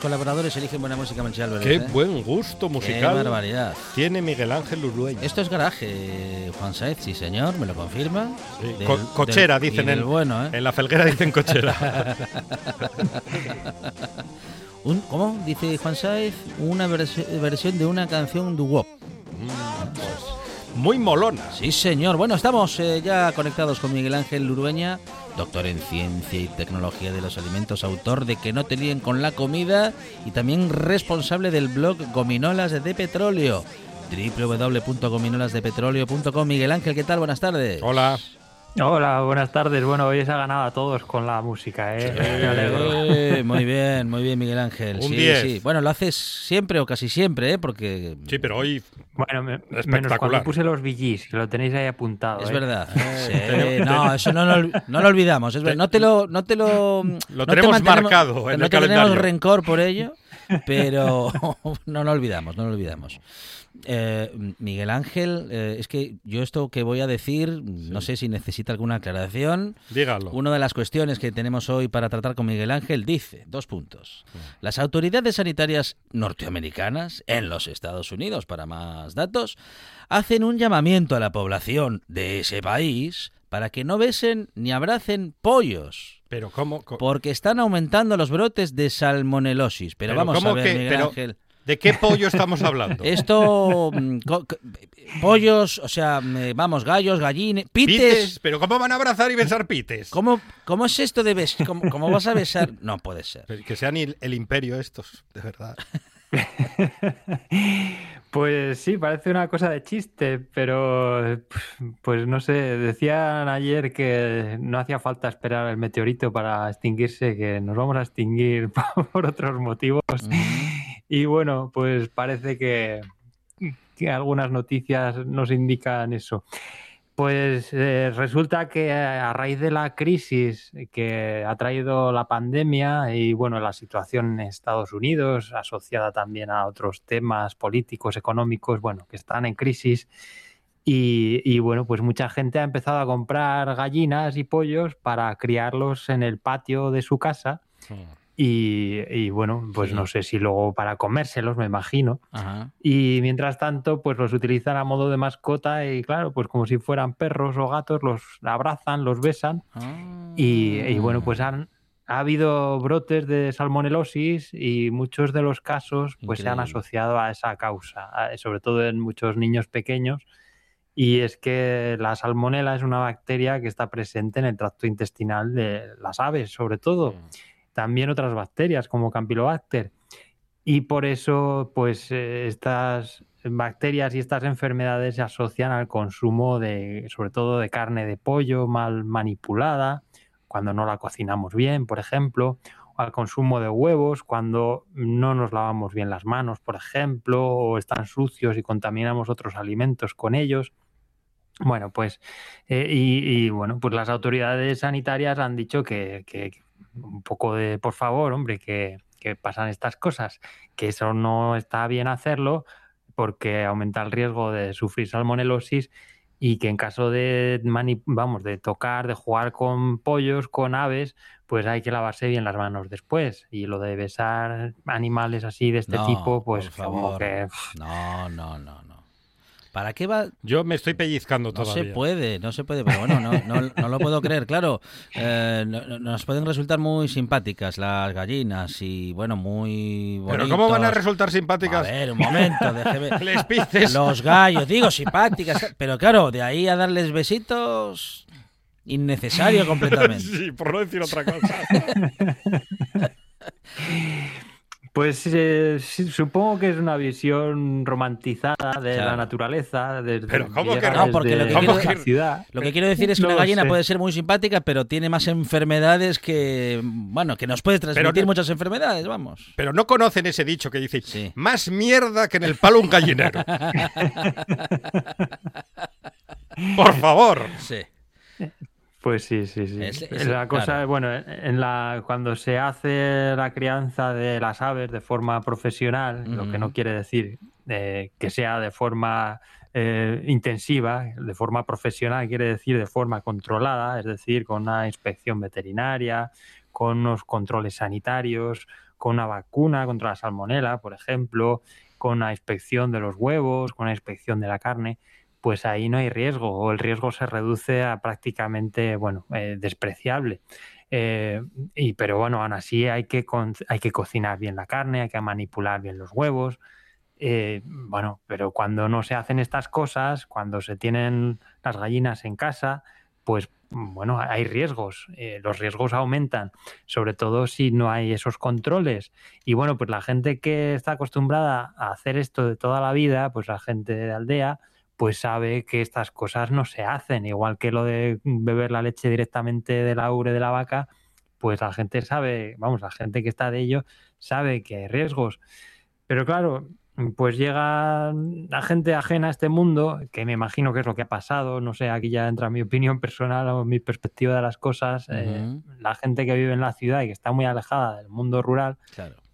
Colaboradores eligen buena música mensual, Qué buen gusto musical. Qué barbaridad. Tiene Miguel Ángel Urueña. Esto es garaje, Juan Saez, sí señor, me lo confirma. cochera, dicen en, bueno, ¿eh? en la felguera dicen cochera. Un, ¿Cómo? Dice Juan Saez, una versión de una canción doo mm, pues, muy molona. Sí, señor. Bueno, estamos eh, ya conectados con Miguel Ángel Urueña doctor en ciencia y tecnología de los alimentos, autor de Que no te líen con la comida y también responsable del blog Gominolas de Petróleo www.gominolasdepetróleo.com Miguel Ángel, ¿qué tal? Buenas tardes. Hola. Hola, buenas tardes. Bueno, hoy se ha ganado a todos con la música, ¿eh? Me alegro. muy bien, muy bien, Miguel Ángel. sí, sí. Bueno, lo haces siempre o casi siempre, ¿eh? Porque... Sí, pero hoy... Bueno, me, menos cuando puse los VGs, que lo tenéis ahí apuntado. Es ¿eh? verdad. Sí. No, eso no, lo olvidamos. Es verdad. No te lo... No te lo, lo tenemos marcado en no el calendario. tenemos rencor por ello, pero no lo olvidamos, no lo olvidamos. Eh, Miguel Ángel, eh, es que yo esto que voy a decir, no sé si necesita alguna aclaración. Dígalo. Una de las cuestiones que tenemos hoy para tratar con Miguel Ángel dice, dos puntos. Las autoridades sanitarias norteamericanas en los Estados Unidos, para más datos, hacen un llamamiento a la población de ese país para que no besen ni abracen pollos. Pero cómo, porque están aumentando los brotes de salmonelosis. Pero, vamos a ver, Miguel Ángel. ¿De qué pollo estamos hablando? Esto, mm, pollos, o sea, mm, vamos, gallos, gallines, pites. ¿Pero cómo van a abrazar y besar pites? ¿Cómo, cómo es esto de besar? ¿Cómo, vas a besar? No puede ser. que sean el imperio estos, de verdad. Pues sí, parece una cosa de chiste, pero pues no sé, decían ayer que no hacía falta esperar el meteorito para extinguirse, que nos vamos a extinguir por otros motivos. Y bueno, pues parece que, algunas noticias nos indican eso. Pues eh, resulta que a raíz de la crisis que ha traído la pandemia y bueno, la situación en Estados Unidos, asociada también a otros temas políticos, económicos, bueno, que están en crisis, y, bueno, pues mucha gente ha empezado a comprar gallinas y pollos para criarlos en el patio de su casa. Y, bueno, pues no sé si luego para comérselos, me imagino. Y mientras tanto, pues los utilizan a modo de mascota y claro, pues como si fueran perros o gatos, los abrazan, los besan. Y, bueno, pues han, ha habido brotes de salmonelosis y muchos de los casos pues se han asociado a esa causa, sobre todo en muchos niños pequeños. Y es que la salmonela es una bacteria que está presente en el tracto intestinal de las aves, sobre todo también otras bacterias como Campylobacter. Y por eso, pues eh, estas bacterias y estas enfermedades se asocian al consumo de, sobre todo de carne de pollo mal manipulada, cuando no la cocinamos bien, por ejemplo, o al consumo de huevos, cuando no nos lavamos bien las manos, por ejemplo, o están sucios y contaminamos otros alimentos con ellos. Bueno, pues, eh, y, bueno, pues las autoridades sanitarias han dicho que un poco de, por favor, hombre, que, que pasan estas cosas, que eso no está bien hacerlo porque aumenta el riesgo de sufrir salmonelosis y que en caso de vamos de tocar, de jugar con pollos, con aves, pues hay que lavarse bien las manos después. Y lo de besar animales así de este tipo, pues como que no, no, no, no. ¿Para qué va? Yo me estoy pellizcando todavía. No se puede, no se puede, pero bueno, no, no, lo puedo creer. Claro, eh, nos pueden resultar muy simpáticas las gallinas y, bueno, muy bonitos. ¿Pero cómo van a resultar simpáticas? A ver, un momento, déjeme. Les pices. Los gallos, digo, simpáticas. Pero claro, de ahí a darles besitos, innecesario completamente. sí, por no decir otra cosa. Pues eh, supongo que es una visión romantizada de la naturaleza. De, pero ¿cómo que no? Porque lo que, quiero, lo que quiero decir es que una gallina puede ser muy simpática, pero tiene más enfermedades que, bueno, que nos puede transmitir muchas enfermedades, vamos. Pero no conocen ese dicho que dice, más mierda que en el palo un gallinero. Por favor. Sí. Pues sí, sí, sí. la cosa, bueno, en la, cuando se hace la crianza de las aves de forma profesional, lo que no quiere decir eh, que sea de forma eh, intensiva, de forma profesional, quiere decir de forma controlada, es decir, con una inspección veterinaria, con unos controles sanitarios, con una vacuna contra la salmonela, por ejemplo, con una inspección de los huevos, con una inspección de la carne pues ahí no hay riesgo o el riesgo se reduce a prácticamente, bueno, eh, despreciable. Eh, y, pero bueno, aún así hay que, hay que cocinar bien la carne, hay que manipular bien los huevos. Eh, bueno, pero cuando no se hacen estas cosas, cuando se tienen las gallinas en casa, pues bueno, hay riesgos, los riesgos aumentan, sobre todo si no hay esos controles. Y bueno, pues la gente que está acostumbrada a hacer esto de toda la vida, pues la gente de aldea, pues sabe que estas cosas no se hacen, igual que lo de beber la leche directamente de la ubre de la vaca, pues la gente sabe, vamos, la gente que está de ello sabe que hay riesgos. Pero claro, pues llega la gente ajena a este mundo, que me imagino que es lo que ha pasado, no sé, aquí ya entra mi opinión personal o mi perspectiva de las cosas, eh, la gente que vive en la ciudad y que está muy alejada del mundo rural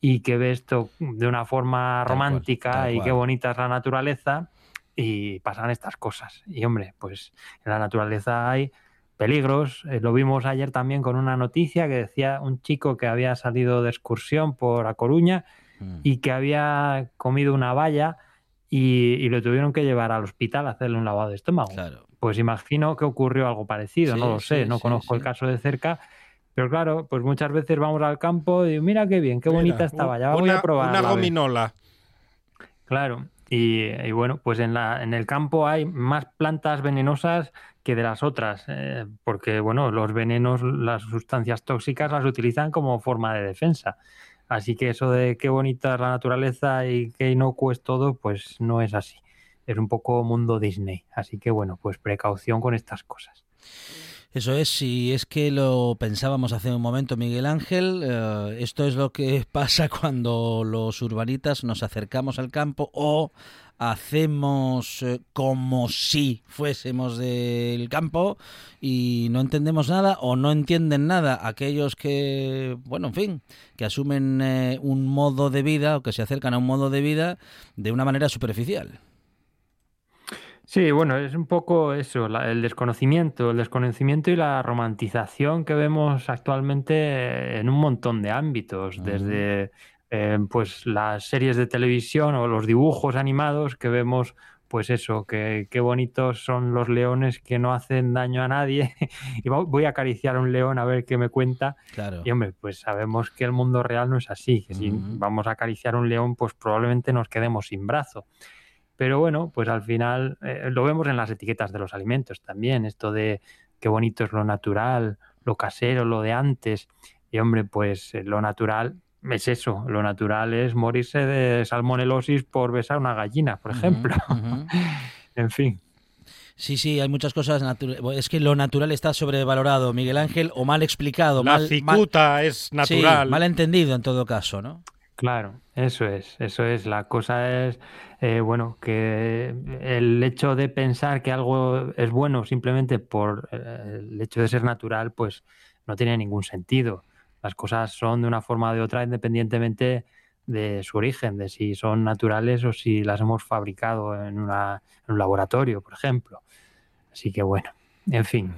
y que ve esto de una forma romántica y qué bonita es la naturaleza, y pasan estas cosas. Y hombre, pues en la naturaleza hay peligros. Eh, lo vimos ayer también con una noticia que decía un chico que había salido de excursión por A Coruña mm. y que había comido una valla y, lo tuvieron que llevar al hospital a hacerle un lavado de estómago. Pues imagino que ocurrió algo parecido, no lo sé, no conozco el caso de cerca. Pero claro, pues muchas veces vamos al campo y mira qué bien, qué bonita esta valla, voy a probar. Una gominola. Claro, y, bueno, pues en, la, en el campo hay más plantas venenosas que de las otras, eh, porque bueno, los venenos, las sustancias tóxicas las utilizan como forma de defensa. Así que eso de qué bonita es la naturaleza y qué inocuo es todo, pues no es así. Es un poco mundo Disney. Así que bueno, pues precaución con estas cosas. Eso es, si es que lo pensábamos hace un momento, Miguel Ángel, eh, esto es lo que pasa cuando los urbanitas nos acercamos al campo o hacemos eh, como si fuésemos del campo y no entendemos nada o no entienden nada aquellos que, bueno, en fin, que asumen eh, un modo de vida o que se acercan a un modo de vida de una manera superficial. Sí, bueno, es un poco eso, el desconocimiento, el desconocimiento y la romantización que vemos actualmente en un montón de ámbitos, desde eh, pues las series de televisión o los dibujos animados que vemos, pues eso, que qué bonitos son los leones que no hacen daño a nadie y voy a acariciar a un león a ver qué me cuenta. Claro. Y hombre, pues sabemos que el mundo real no es así, que si vamos a acariciar a un león, pues probablemente nos quedemos sin brazo. Pero bueno, pues al final eh, lo vemos en las etiquetas de los alimentos también, esto de qué bonito es lo natural, lo casero, lo de antes. Y hombre, pues eh, lo natural es eso, lo natural es morirse de salmonelosis por besar una gallina, por ejemplo. en fin. Sí, sí, hay muchas cosas. Es que lo natural está sobrevalorado, Miguel Ángel, o mal explicado. La mal, cicuta es natural. mal entendido en todo caso, ¿no? Claro, eso es, eso es. La cosa es, eh, bueno, que el hecho de pensar que algo es bueno simplemente por eh, el hecho de ser natural, pues no tiene ningún sentido. Las cosas son de una forma o de otra independientemente de su origen, de si son naturales o si las hemos fabricado en, una, en un laboratorio, por ejemplo. Así que bueno, en fin.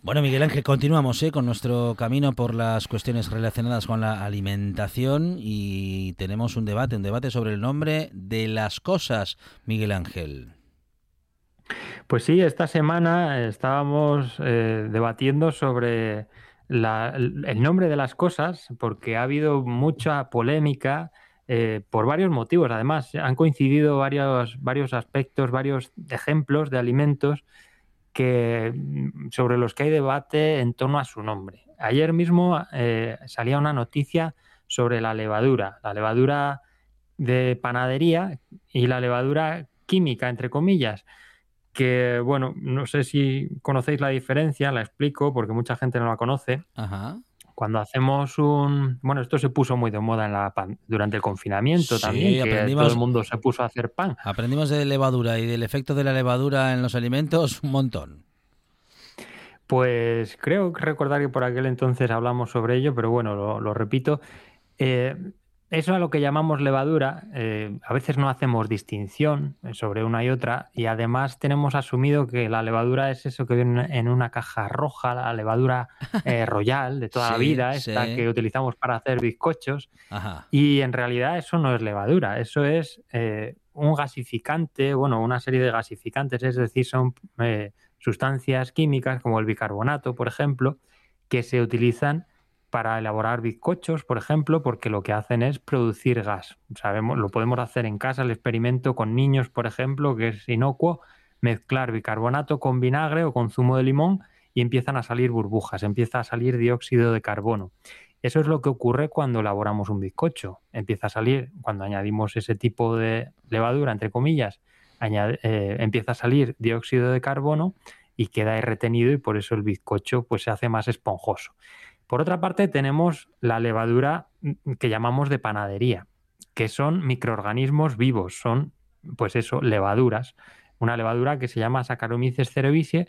Bueno, Miguel Ángel, continuamos ¿eh? con nuestro camino por las cuestiones relacionadas con la alimentación y tenemos un debate, un debate sobre el nombre de las cosas, Miguel Ángel. Pues sí, esta semana estábamos eh, debatiendo sobre el nombre de las cosas porque ha habido mucha polémica eh, por varios motivos. Además, han coincidido varios, varios aspectos, varios ejemplos de alimentos que, sobre los que hay debate en torno a su nombre. Ayer mismo eh, salía una noticia sobre la levadura, la levadura de panadería y la levadura química, entre comillas que, bueno, no sé si conocéis la diferencia, la explico porque mucha gente no la conoce. Cuando hacemos un... Bueno, esto se puso muy de moda en la durante el confinamiento también, que todo el mundo se puso a hacer pan. Aprendimos de levadura y del efecto de la levadura en los alimentos un montón. Pues creo recordar que por aquel entonces hablamos sobre ello, pero bueno, lo, lo repito. Eh, eso a lo que llamamos levadura, eh, a veces no hacemos distinción sobre una y otra y además tenemos asumido que la levadura es eso que viene en una caja roja, la levadura eh, royal de toda la vida, esta que utilizamos para hacer bizcochos. Y en realidad eso no es levadura, eso es eh, un gasificante, bueno, una serie de gasificantes, es decir, son sustancias químicas como el bicarbonato, por ejemplo, que se utilizan para elaborar bizcochos, por ejemplo, porque lo que hacen es producir gas. Sabemos, lo podemos hacer en casa, el experimento con niños, por ejemplo, que es inocuo, mezclar bicarbonato con vinagre o con zumo de limón y empiezan a salir burbujas, empieza a salir dióxido de carbono. Eso es lo que ocurre cuando elaboramos un bizcocho. Empieza a salir, cuando añadimos ese tipo de levadura, entre comillas, eh, empieza a salir dióxido de carbono y queda retenido y por eso el bizcocho pues, se hace más esponjoso. Por otra parte, tenemos la levadura mm, que llamamos de panadería, que son microorganismos vivos, son, pues eso, levaduras. Una levadura que se llama Saccharomyces cerevisiae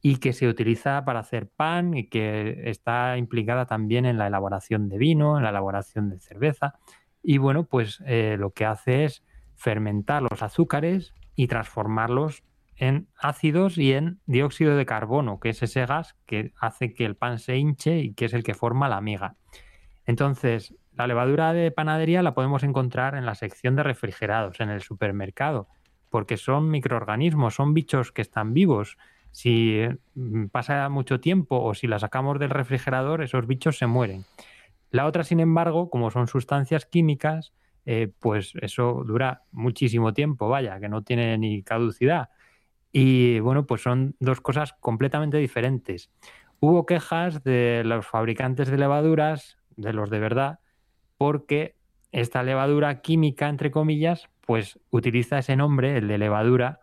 y que se utiliza para hacer pan y que está implicada también en la elaboración de vino, en la elaboración de cerveza. Y bueno, pues eh, lo que hace es fermentar los azúcares y transformarlos en ácidos y en dióxido de carbono, que es ese gas que hace que el pan se hinche y que es el que forma la miga. Entonces, la levadura de panadería la podemos encontrar en la sección de refrigerados, en el supermercado, porque son microorganismos, son bichos que están vivos. Si mm, pasa mucho tiempo o si la sacamos del refrigerador, esos bichos se mueren. La otra, sin embargo, como son sustancias químicas, eh, pues eso dura muchísimo tiempo, vaya, que no tiene ni caducidad. Y bueno, pues son dos cosas completamente diferentes. Hubo quejas de los fabricantes de levaduras, de los de verdad, porque esta levadura química, entre comillas, pues utiliza ese nombre, el de levadura,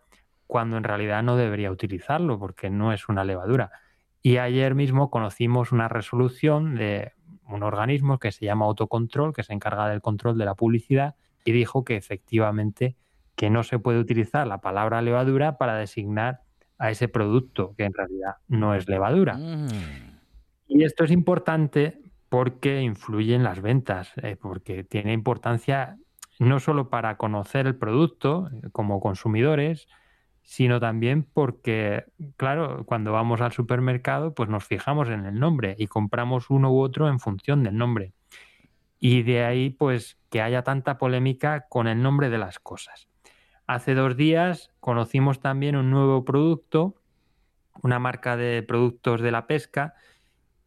cuando en realidad no debería utilizarlo, porque no es una levadura. Y ayer mismo conocimos una resolución de un organismo que se llama Autocontrol, que se encarga del control de la publicidad, y dijo que efectivamente que no se puede utilizar la palabra levadura para designar a ese producto que en realidad no es levadura. Mm. Y esto es importante porque influye en las ventas, eh, porque tiene importancia no solo para conocer el producto eh, como consumidores, sino también porque, claro, cuando vamos al supermercado, pues nos fijamos en el nombre y compramos uno u otro en función del nombre. Y de ahí, pues, que haya tanta polémica con el nombre de las cosas. Hace dos días conocimos también un nuevo producto, una marca de productos de la pesca,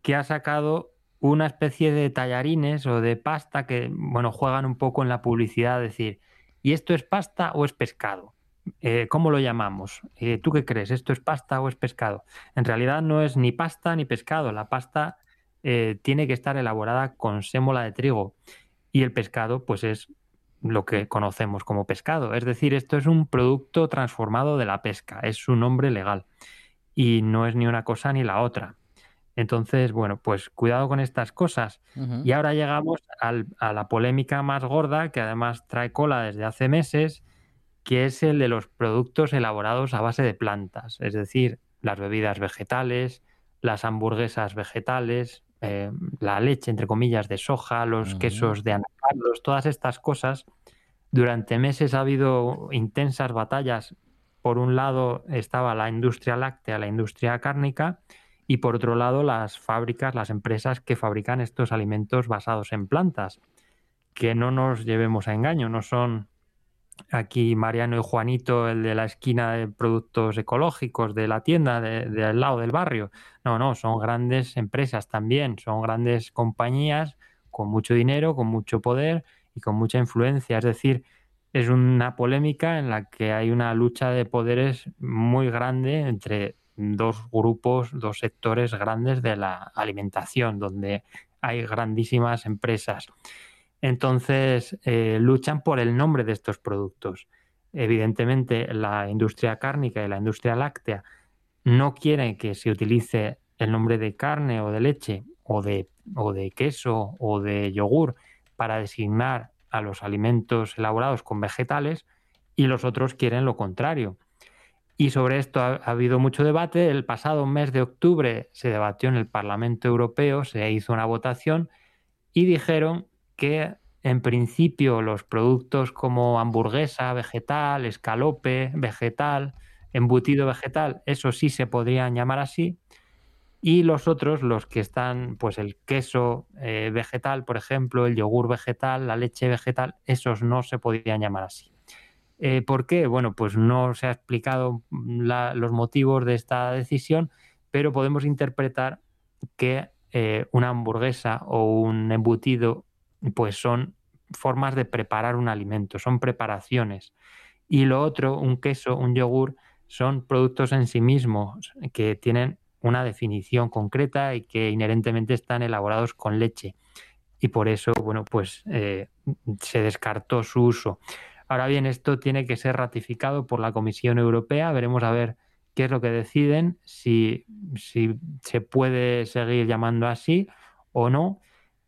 que ha sacado una especie de tallarines o de pasta que, bueno, juegan un poco en la publicidad, decir, ¿y esto es pasta o es pescado? Eh, ¿Cómo lo llamamos? Eh, ¿Tú qué crees? ¿Esto es pasta o es pescado? En realidad no es ni pasta ni pescado. La pasta eh, tiene que estar elaborada con sémola de trigo y el pescado pues es lo que conocemos como pescado. Es decir, esto es un producto transformado de la pesca, es su nombre legal y no es ni una cosa ni la otra. Entonces, bueno, pues cuidado con estas cosas. Y ahora llegamos a la polémica más gorda, que además trae cola desde hace meses, que es el de los productos elaborados a base de plantas, es decir, las bebidas vegetales, las hamburguesas vegetales, eh, la leche, entre comillas, de soja, los quesos de anacardos, todas estas cosas, durante meses ha habido intensas batallas. Por un lado estaba la industria láctea, la industria cárnica, y por otro lado las fábricas, las empresas que fabrican estos alimentos basados en plantas. Que no nos llevemos a engaño, no son aquí Mariano y Juanito, el de la esquina de productos ecológicos de la tienda del de, lado del barrio. No, no, son grandes empresas también, son grandes compañías con mucho dinero, con mucho poder y con mucha influencia. Es decir, es una polémica en la que hay una lucha de poderes muy grande entre dos grupos, dos sectores grandes de la alimentación, donde hay grandísimas empresas. Entonces, eh, luchan por el nombre de estos productos. Evidentemente, la industria cárnica y la industria láctea no quieren que se utilice el nombre de carne o de leche o de, o de queso o de yogur para designar a los alimentos elaborados con vegetales y los otros quieren lo contrario. Y sobre esto ha, ha, habido mucho debate. El pasado mes de octubre se debatió en el Parlamento Europeo, se hizo una votación y dijeron que en principio los productos como hamburguesa vegetal, escalope vegetal, embutido vegetal, eso sí se podrían llamar así. Y los otros, los que están, pues el queso eh, vegetal, por ejemplo, el yogur vegetal, la leche vegetal, esos no se podrían llamar así. Eh, ¿Por qué? Bueno, pues no se ha explicado los motivos de esta decisión, pero podemos interpretar que eh, una hamburguesa o un embutido pues son formas de preparar un alimento, son preparaciones. Y lo otro, un queso, un yogur, son productos en sí mismos que tienen una definición concreta y que inherentemente están elaborados con leche. Y por eso, bueno, pues eh, se descartó su uso. Ahora bien, esto tiene que ser ratificado por la Comisión Europea. Veremos a ver qué es lo que deciden, si, si se puede seguir llamando así o no.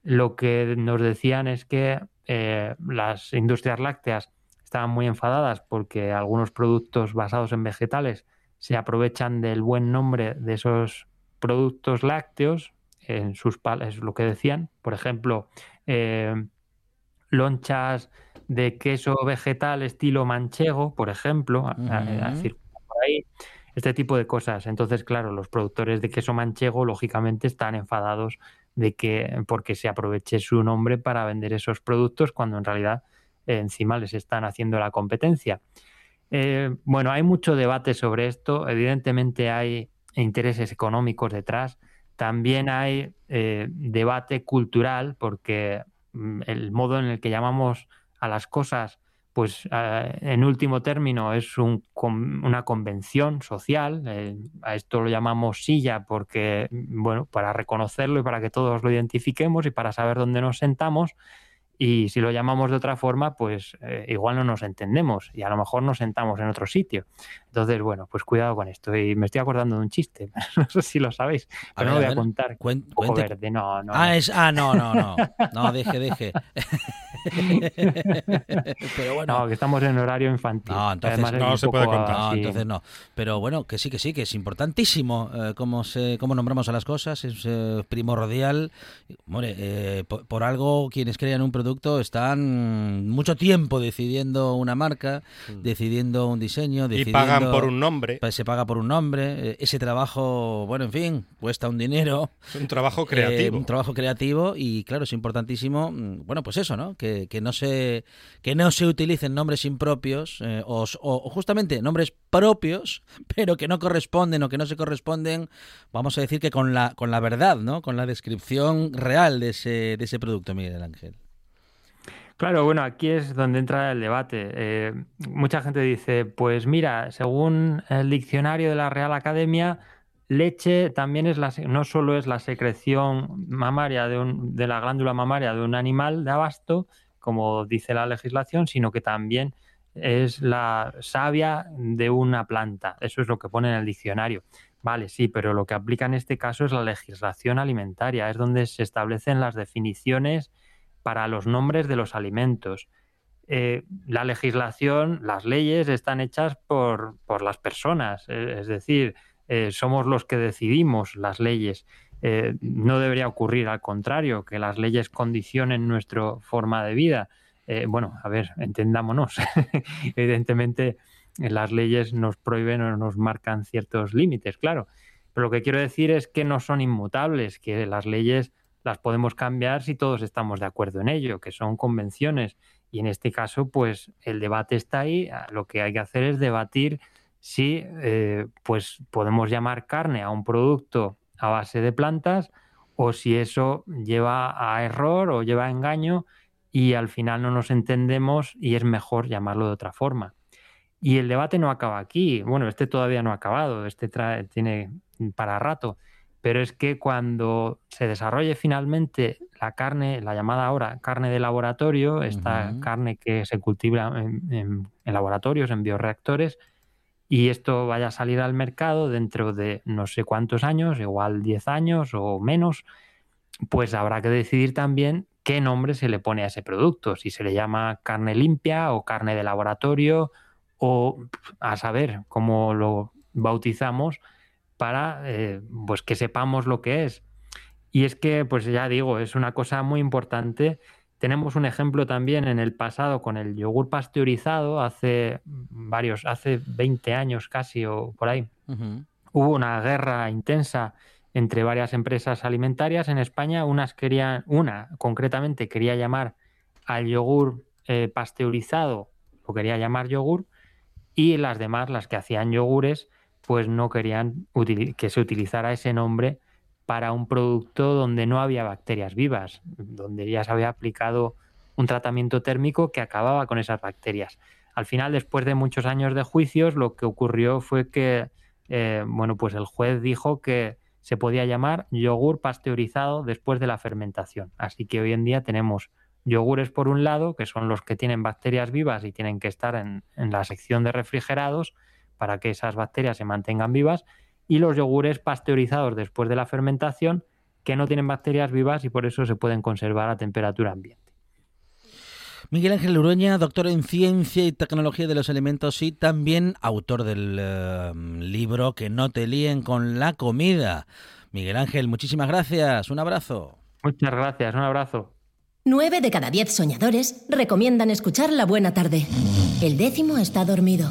Lo que nos decían es que eh, las industrias lácteas estaban muy enfadadas porque algunos productos basados en vegetales se aprovechan del buen nombre de esos productos lácteos en sus es lo que decían. Por ejemplo eh, lonchas de queso vegetal estilo manchego por ejemplo por ahí este tipo de cosas. Entonces claro los productores de queso manchego lógicamente están enfadados de que porque se aproveche su nombre para vender esos productos cuando en realidad eh, encima les están haciendo la competencia. Eh, bueno, hay mucho debate sobre esto. Evidentemente hay intereses económicos detrás. También hay eh, debate cultural porque mm, el modo en el que llamamos a las cosas pues eh, en último término es una convención social, eh, a esto lo llamamos silla porque, bueno, para reconocerlo y para que todos lo identifiquemos y para saber dónde nos sentamos, y si lo llamamos de otra forma, pues eh, igual no nos entendemos y a lo mejor nos sentamos en otro sitio. Entonces, bueno, pues cuidado con esto. Y me estoy acordando de un chiste, no sé si lo sabéis, pero no lo voy a, contar. verde, no, no. Ah, es, ah, no, no, no. No, deje, deje. pero bueno. No, que estamos en horario infantil. No, entonces no se puede contar. No, entonces no. Pero bueno, que sí, que sí, que es importantísimo eh, cómo, se, cómo nombramos a las cosas, es eh, primordial. Hombre, por, por algo quienes crean un producto están mucho tiempo decidiendo una marca, mm. decidiendo un diseño, decidiendo, y pagan por un nombre. Se paga por un nombre. Eh, ese trabajo, bueno, en fin, cuesta un dinero. Es un trabajo creativo. Eh, un trabajo creativo y claro, es importantísimo, mm, bueno, pues eso, ¿no? Que, que no se que no se utilicen nombres impropios eh, o, o, justamente nombres propios, pero que no corresponden o que no se corresponden, vamos a decir que con la con la verdad, ¿no? Con la descripción real de ese de ese producto, Miguel Ángel. Claro, bueno, aquí es donde entra el debate. Eh, mucha gente dice, pues mira, según el diccionario de la Real Academia, leche también es la, no solo es la secreción mamaria de, un, de la glándula mamaria de un animal de abasto, como dice la legislación, sino que también es la savia de una planta. Eso es lo que pone en el diccionario. Vale, sí, pero lo que aplica en este caso es la legislación alimentaria, es donde se establecen las definiciones para los nombres de los alimentos. Eh, la legislación, las leyes están hechas por, las personas, eh, es decir, eh, somos los que decidimos las leyes no debería ocurrir, al contrario, que las leyes condicionen nuestra forma de vida. Bueno, a ver, entendámonos. Evidentemente, las leyes nos prohíben o nos marcan ciertos límites, claro. Pero lo que quiero decir es que no son inmutables, que las leyes las podemos cambiar si todos estamos de acuerdo en ello, que son convenciones. Y en este caso, pues el debate está ahí. Lo que hay que hacer es debatir si eh, pues podemos llamar carne a un producto a base de plantas o si eso lleva a error o lleva a engaño y al final no nos entendemos y es mejor llamarlo de otra forma. Y el debate no acaba aquí. Bueno, este todavía no ha acabado, este tiene para rato. Pero es que cuando se desarrolle finalmente la carne, la llamada ahora carne de laboratorio, esta carne que se cultiva en, laboratorios, en bioreactores, y esto vaya a salir al mercado dentro de no sé cuántos años, igual 10 años o menos, pues habrá que decidir también qué nombre se le pone a ese producto, si se le llama carne limpia o carne de laboratorio o a saber cómo lo bautizamos para eh, pues que sepamos lo que es. Y es que, pues ya digo, es una cosa muy importante tenemos un ejemplo también en el pasado con el yogur pasteurizado, hace varios, hace 20 años casi o por ahí. Hubo una guerra intensa entre varias empresas alimentarias en España. Unas querían, una concretamente quería llamar al yogur eh, pasteurizado, lo quería llamar yogur, y las demás, las que hacían yogures, pues no querían que se utilizara ese nombre para un producto donde no había bacterias vivas, donde ya se había aplicado un tratamiento térmico que acababa con esas bacterias. Al final, después de muchos años de juicios, lo que ocurrió fue que, eh, bueno, pues el juez dijo que se podía llamar yogur pasteurizado después de la fermentación. Así que hoy en día tenemos yogures por un lado, que son los que tienen bacterias vivas y tienen que estar en la sección de refrigerados para que esas bacterias se mantengan vivas, y los yogures pasteurizados después de la fermentación que no tienen bacterias vivas y por eso se pueden conservar a temperatura ambiente. Miguel Ángel Urueña, doctor en Ciencia y Tecnología de los Alimentos y también autor del eh, libro Que no te líen con la comida. Miguel Ángel, muchísimas gracias. Un abrazo. Muchas gracias. Un abrazo. Nueve de cada diez soñadores recomiendan escuchar La Buena Tarde. El décimo está dormido,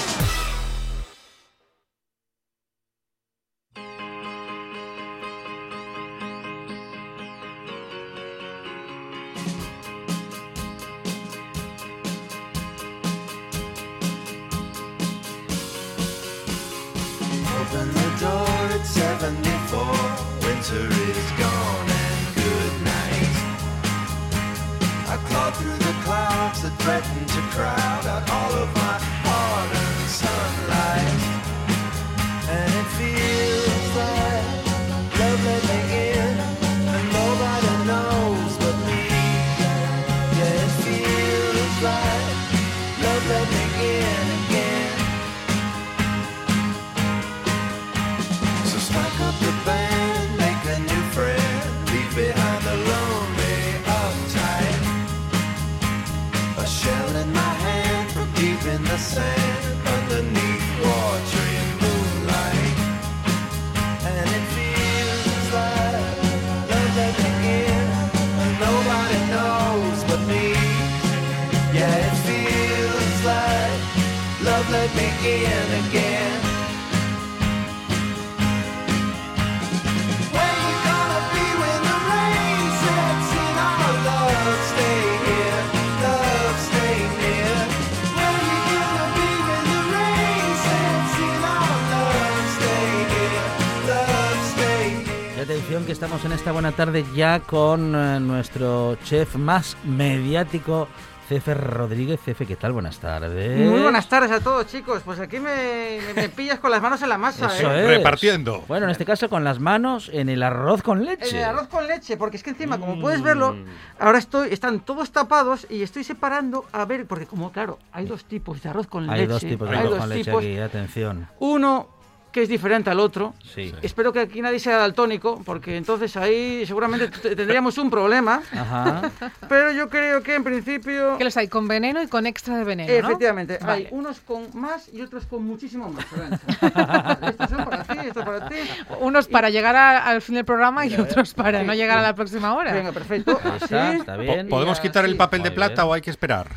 open the door at 74. Winter is gone and good night. I clawed through the clouds that threatened to crowd out all of que estamos en esta buena tarde ya con eh, nuestro chef más mediático, Cefe Rodríguez. Cefe, ¿qué tal? Buenas tardes. Muy buenas tardes a todos, chicos. Pues aquí me, pillas con las manos en la masa, ¿eh? Repartiendo. Bueno, en este caso con las manos en el arroz con leche. En el arroz con leche, porque es que encima, como puedes verlo, mm. ahora estoy, están todos tapados y estoy separando, a ver, porque como claro, hay dos tipos de arroz con leche. Hay dos tipos de arroz con leche aquí, atención. Uno que es diferente al otro. Sí. Espero que aquí nadie sea daltónico, porque entonces ahí seguramente tendríamos un problema. Ajá. Pero yo creo que en principio... Que los hay con veneno y con extra de veneno, ¿no? Efectivamente, hay Vale. unos con más y otros con muchísimo más. Estos son para ti, estos para ti. Unos para llegar a- al fin del programa y otros para Sí. no llegar a la próxima hora. Venga, perfecto. Está, está bien. ¿Podemos quitar el papel de plata bien. o hay que esperar?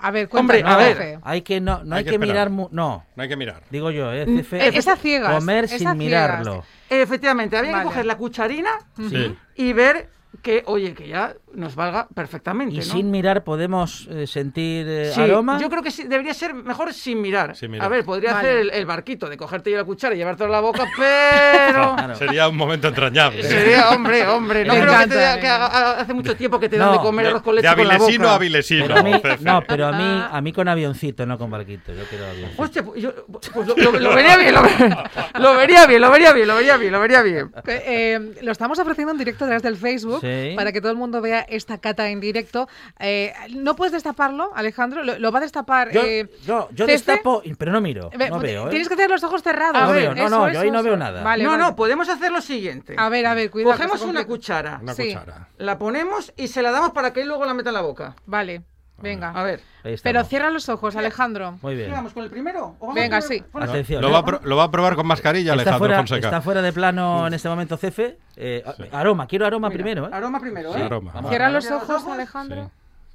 A ver, Hombre, a ver. Hay que no, no hay, Hay que que, mirar mu- no, No hay que mirar. digo yo, Cefe, eh, es a ciegas, comer es sin ciegas. mirarlo. Efectivamente, había Vale. que coger la cucharina Sí. y ver que, oye, que ya nos valga perfectamente. Y ¿no? sin mirar podemos eh, sentir eh, Sí, aroma. Yo creo que sí, debería ser mejor sin mirar. Sin mirar. A ver, podría Vale. hacer el, el barquito de cogerte yo la cuchara y llevártelo a la boca, pero. Claro. Sería un momento entrañable. Sería, hombre, hombre. No Me creo que, te encanta, da- que haga- hace mucho tiempo que te dan de comer De, con leche de con la avilesino boca. a avilesino. Pero a mí, Cefe. no, pero a mí, Ah. a mí con avioncito, no con barquito. Yo quiero avioncito. Hostia, pues, yo- pues lo, lo- lo vería bien, lo, ver- lo vería bien, lo vería bien, lo vería bien, lo vería bien. Eh, lo estamos ofreciendo en directo a través del Facebook Sí. para que todo el mundo vea esta cata en directo. Eh, ¿No puedes destaparlo, Alejandro? ¿Lo, lo va a destapar? Yo, eh, yo, destapo, pero no miro. Ve- No veo, ¿eh? Tienes que tener los ojos cerrados. No ver, veo, no, no, yo ahí no veo nada. Vale, no, vale. no, podemos hacer lo siguiente. A ver, a ver, cuidado. Cogemos una cuchara, Una Sí. cuchara. la ponemos y se la damos para que él luego la meta en la boca. Vale, venga. A ver. Pero cierra los ojos, Alejandro. Muy ¿Qué bien. con el primero? ¿O vamos Venga, sí. Atención. Lo ¿eh? va, a pro- lo va a probar con mascarilla Está Alejandro fuera, Fonseca. está fuera de plano en este momento, Cefe. Eh, Aroma, quiero aroma mira, primero, ¿eh? Aroma primero, ¿eh? Aroma. Vamos. Cierra los ojos, Sí. Alejandro.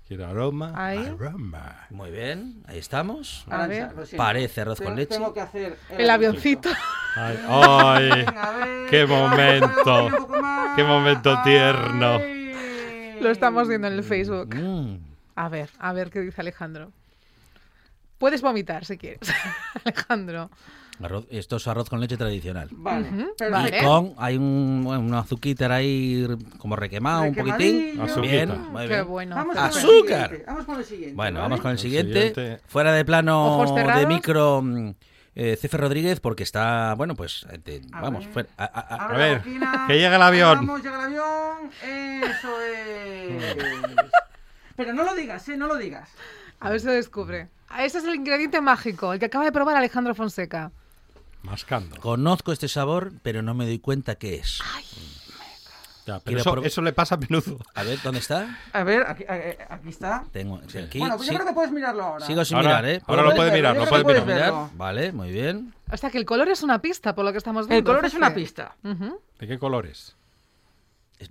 Quiero aroma. Ahí. Aroma. Muy bien, ahí estamos. A ver. Parece arroz con leche. Tengo que hacer El avioncito. Ay, ay, Venga, a ver, Qué momento. Qué momento tierno. Ay. Lo estamos viendo en el Facebook. Mm. A ver, a ver qué dice Alejandro. Puedes vomitar si quieres, Alejandro. Arroz- esto es arroz con leche tradicional. Vale, vale. Y con, hay un, bueno, un azuquita ahí como requemado, un poquitín. Bien, Azúcar. muy Qué bien. bueno. Vamos con el ¡Azúcar! siguiente, Vamos con el siguiente. Bueno, ¿vale? vamos con el El siguiente. Fuera de plano de micro, mm, eh, Cefe Rodríguez, porque está, bueno, pues, eh, te- A vamos, ver. fuera- a- a- a- Abre A la ver, boquina. que llega el avión. Vamos, llega el avión. Eso es. Pero no lo digas, ¿eh? No lo digas. A ver si lo descubre. Ese es el ingrediente mágico, el que acaba de probar Alejandro Fonseca. Mascando. conozco este sabor, pero no me doy cuenta qué es. Ya, pero eso, le pasa a menudo. A ver, ¿dónde está? A ver, aquí, eh, aquí está. Tengo aquí. bueno, pues yo creo que puedes mirarlo ahora. Sigo sin Ahora- mirar, ¿eh? ahora lo ¿Puedo puede ver? mirar, lo puedes mirar. verlo. Vale, muy bien. O sea que el color es una pista, por lo que estamos viendo. El color es una pista. ¿De qué colores?